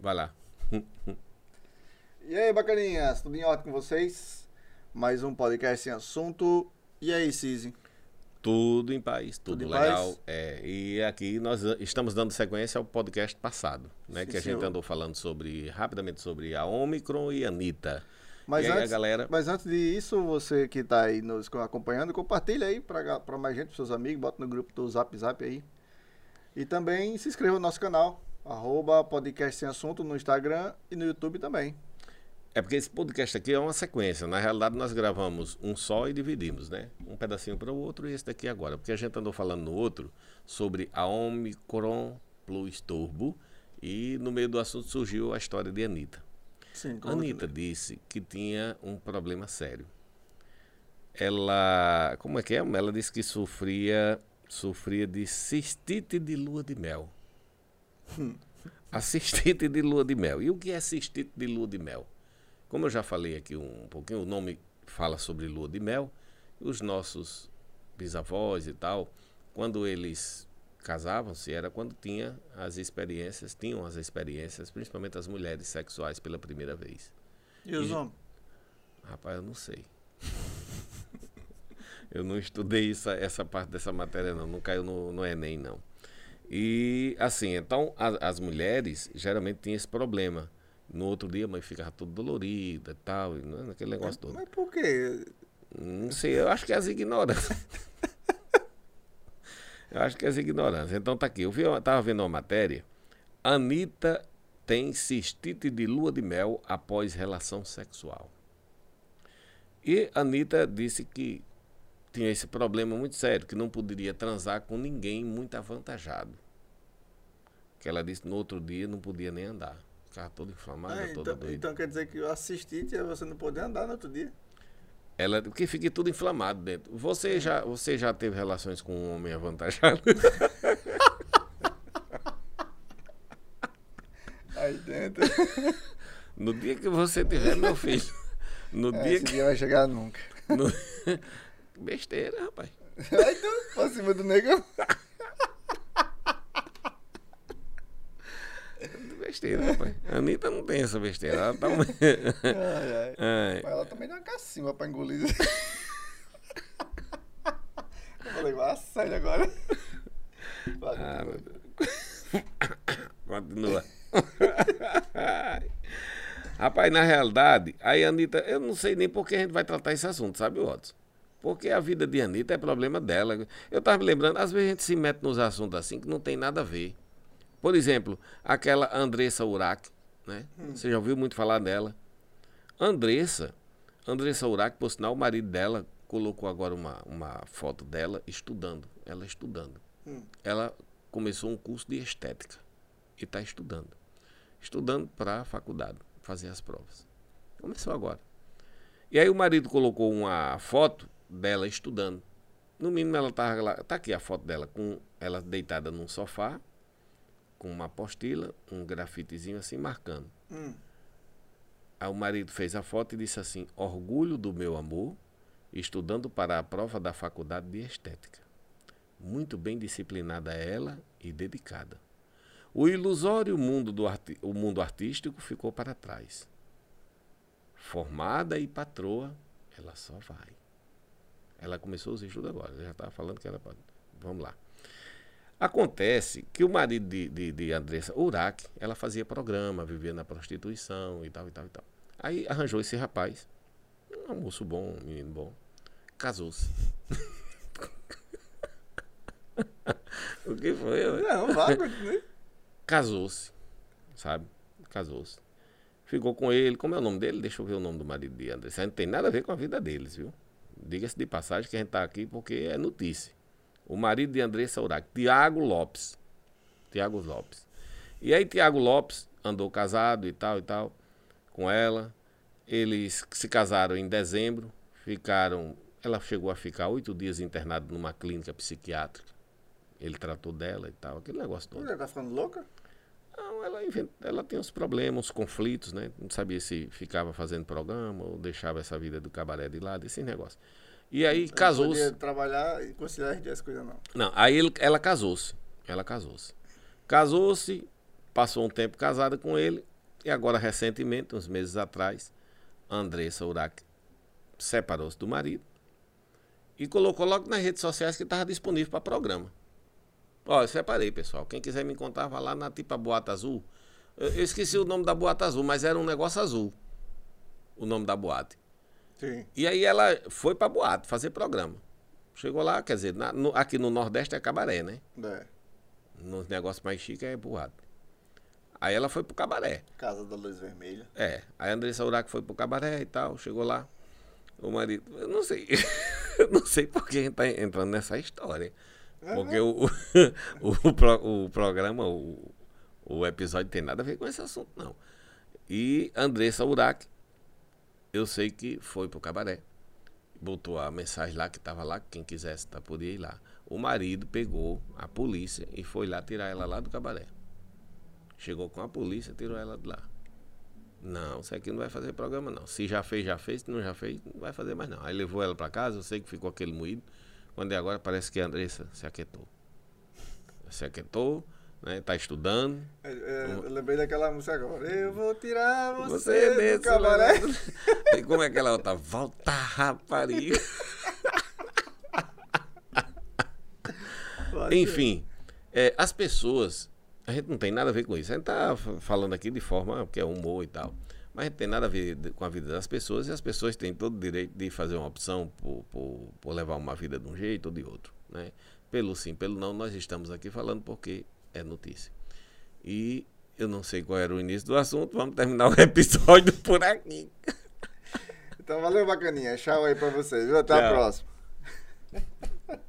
Vai lá. E aí, bacaninhas, tudo em ordem com vocês? Mais um podcast sem assunto. E aí, Cisi? Tudo em paz, tudo, Tudo legal. paz? É, e aqui nós estamos dando sequência ao podcast passado, né? Sim, que a gente senhor. andou falando sobre, rapidamente, sobre a Omicron e a Anitta. Mas e aí antes, galera. mas antes disso, você que tá aí nos acompanhando, compartilha aí pra mais gente, pros seus amigos, bota no grupo do Zap Zap aí. E também se inscreva no nosso canal, arroba podcast sem assunto no Instagram e no YouTube também. É porque esse podcast aqui é uma sequência. Na realidade, nós gravamos um só e dividimos, né? Um pedacinho para o outro e esse daqui agora. Porque a gente andou falando no outro sobre a Omicron Plus Turbo e no meio do assunto surgiu a história de Anitta. Sim, Anitta disse que tinha um problema sério. Ela, como é que é? Ela disse que sofria, sofria de cistite de lua de mel. A cistite de lua de mel. E o que é cistite de lua de mel? Como eu já falei aqui um pouquinho, o nome fala sobre lua de mel. Os nossos bisavós e tal, quando eles casavam-se, era quando tinha as experiências, tinham as experiências, principalmente as mulheres sexuais pela primeira vez. E os homens? Rapaz, eu não sei. eu não estudei essa, essa parte dessa matéria, não. Não caiu no, no Enem, não. E, assim, então, a- as mulheres geralmente tinham esse problema. No outro dia, a mãe ficava toda dolorida e tal, e, né, aquele negócio todo. Mas por quê? Não sei, eu acho que é as ignorâncias. eu acho que é as ignorâncias. Então tá aqui, eu vi, eu tava vendo uma matéria. Anitta tem cistite de lua de mel após relação sexual. E Anitta disse que tinha esse problema muito sério, que não poderia transar com ninguém muito avantajado. Que ela disse no outro dia não podia nem andar. Ficava toda inflamada, Ah, toda então, doida. então quer dizer que eu assisti e você não poder andar no outro dia? Ela, porque fica tudo inflamado dentro. Você já, você já teve relações com um homem avantajado? Aí dentro. No dia que você tiver, meu filho. No É, dia esse que. dia vai chegar nunca. no- Besteira, rapaz. Aí tu, pra cima do negão. Besteira, rapaz. A Anitta não tem essa besteira. Ela tá. Ai, ai. Ai, Mas ela também dá uma cacimba pra engolir. Eu levar a sério agora. Vai, Ah. Continua. Rapaz, na realidade, aí a Anitta, eu não sei nem por que a gente vai tratar esse assunto, sabe, Watson? Porque a vida de Anitta é problema dela. Eu tava me lembrando, às vezes a gente se mete nos assuntos assim que não tem nada a ver. Por exemplo, aquela Andressa Urach, né? Você já ouviu muito falar dela? Andressa, Andressa Urach, por sinal, o marido dela colocou agora uma, uma foto dela estudando, ela estudando. Hum. Ela começou um curso de estética e está estudando. Estudando para a faculdade, fazer as provas. Começou agora. E aí o marido colocou uma foto dela estudando. No mínimo ela estava lá, tá aqui a foto dela com ela deitada num sofá, com uma apostila, um grafitezinho assim marcando. Hum. Aí o marido fez a foto e disse assim: Orgulho do meu amor, estudando para a prova da faculdade de estética. Muito bem disciplinada ela e dedicada. O ilusório mundo, do arti- o mundo artístico ficou para trás. Formada e patroa, ela só vai. Ela começou os estudos agora, já estava falando que era para. Vamos lá. Acontece que o marido de, de, de Andressa Urach, ela fazia programa, vivia na prostituição e tal, e tal, e tal. Aí arranjou esse rapaz, um moço bom, um menino bom, casou-se. o que foi? ué? Não, vai, continue. Casou-se, sabe? Casou-se. Ficou com ele, como é o nome dele? Deixa eu ver o nome do marido de Andressa. Não tem nada a ver com a vida deles, viu? Diga-se de passagem que a gente tá aqui porque é notícia. O marido de Andressa Urach, Tiago Lopes. Tiago Lopes. E aí Tiago Lopes andou casado e tal e tal com ela. Eles se casaram em dezembro, ficaram. Ela chegou a ficar oito dias internada numa clínica psiquiátrica. Ele tratou dela e tal, aquele negócio todo. Mulher tá ficando louca? Não, ela, invent- ela tem uns problemas, uns conflitos, né? Não sabia se ficava fazendo programa ou deixava essa vida do cabaré de lado, esse negócio. E aí Não casou-se. podia trabalhar e conciliar as coisas, não. Não, aí ele- ela casou-se. Ela casou-se. Casou-se, passou um tempo casada com ele. E agora, recentemente, uns meses atrás, a Andressa Urac separou-se do marido e colocou logo nas redes sociais que estava disponível para programa. Ó, eu separei, pessoal. Quem quiser me contar, vá lá na Tipa Boata Azul. Eu, eu esqueci o nome da Boata Azul, mas era um negócio azul. O nome da boate. Sim. E aí ela foi pra boate fazer programa. Chegou lá, quer dizer, na- no- aqui no Nordeste é cabaré, né? É. Nos negócios mais chiques é boate. Aí ela foi pro cabaré. Casa da Luz Vermelha. É. Aí a Andressa Urac foi pro cabaré e tal, chegou lá. O marido, eu não sei. eu não sei por que a gente tá entrando nessa história. Porque o, o, o, pro- o programa, o, o episódio tem nada a ver com esse assunto, não. E Andressa Urac, eu sei que foi pro cabaré. Botou a mensagem lá que tava lá, quem quisesse tá, podia ir lá. O marido pegou a polícia e foi lá tirar ela lá do cabaré. Chegou com a polícia, tirou ela de lá. Não, isso aqui não vai fazer programa, não. Se já fez, já fez. Se não já fez, não vai fazer mais, não. Aí levou ela pra casa, eu sei que ficou aquele moído. Quando é agora, parece que a Andressa se aquietou. Se aquietou, né? Tá estudando. É, é, eu lembrei daquela música agora. Eu vou tirar você, Você desse cabaré. lado. E como é aquela outra? Volta, rapariga. Enfim, é, as pessoas, a gente não tem nada a ver com isso. A gente tá falando aqui de forma que é humor e tal. Mas a tem nada a ver com a vida das pessoas e as pessoas têm todo o direito de fazer uma opção por, por, por levar uma vida de um jeito ou de outro. Né? Pelo sim, pelo não, nós estamos aqui falando porque é notícia. E eu não sei qual era o início do assunto, vamos terminar o episódio por aqui. Então valeu, bacaninha. Tchau aí pra vocês. viu? Até a Tchau. próxima.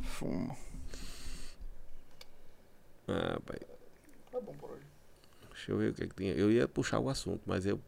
Fumo. Ah, pai, Tá bom por hoje. Deixa eu ver o que, é que tinha. Eu ia puxar o assunto, mas eu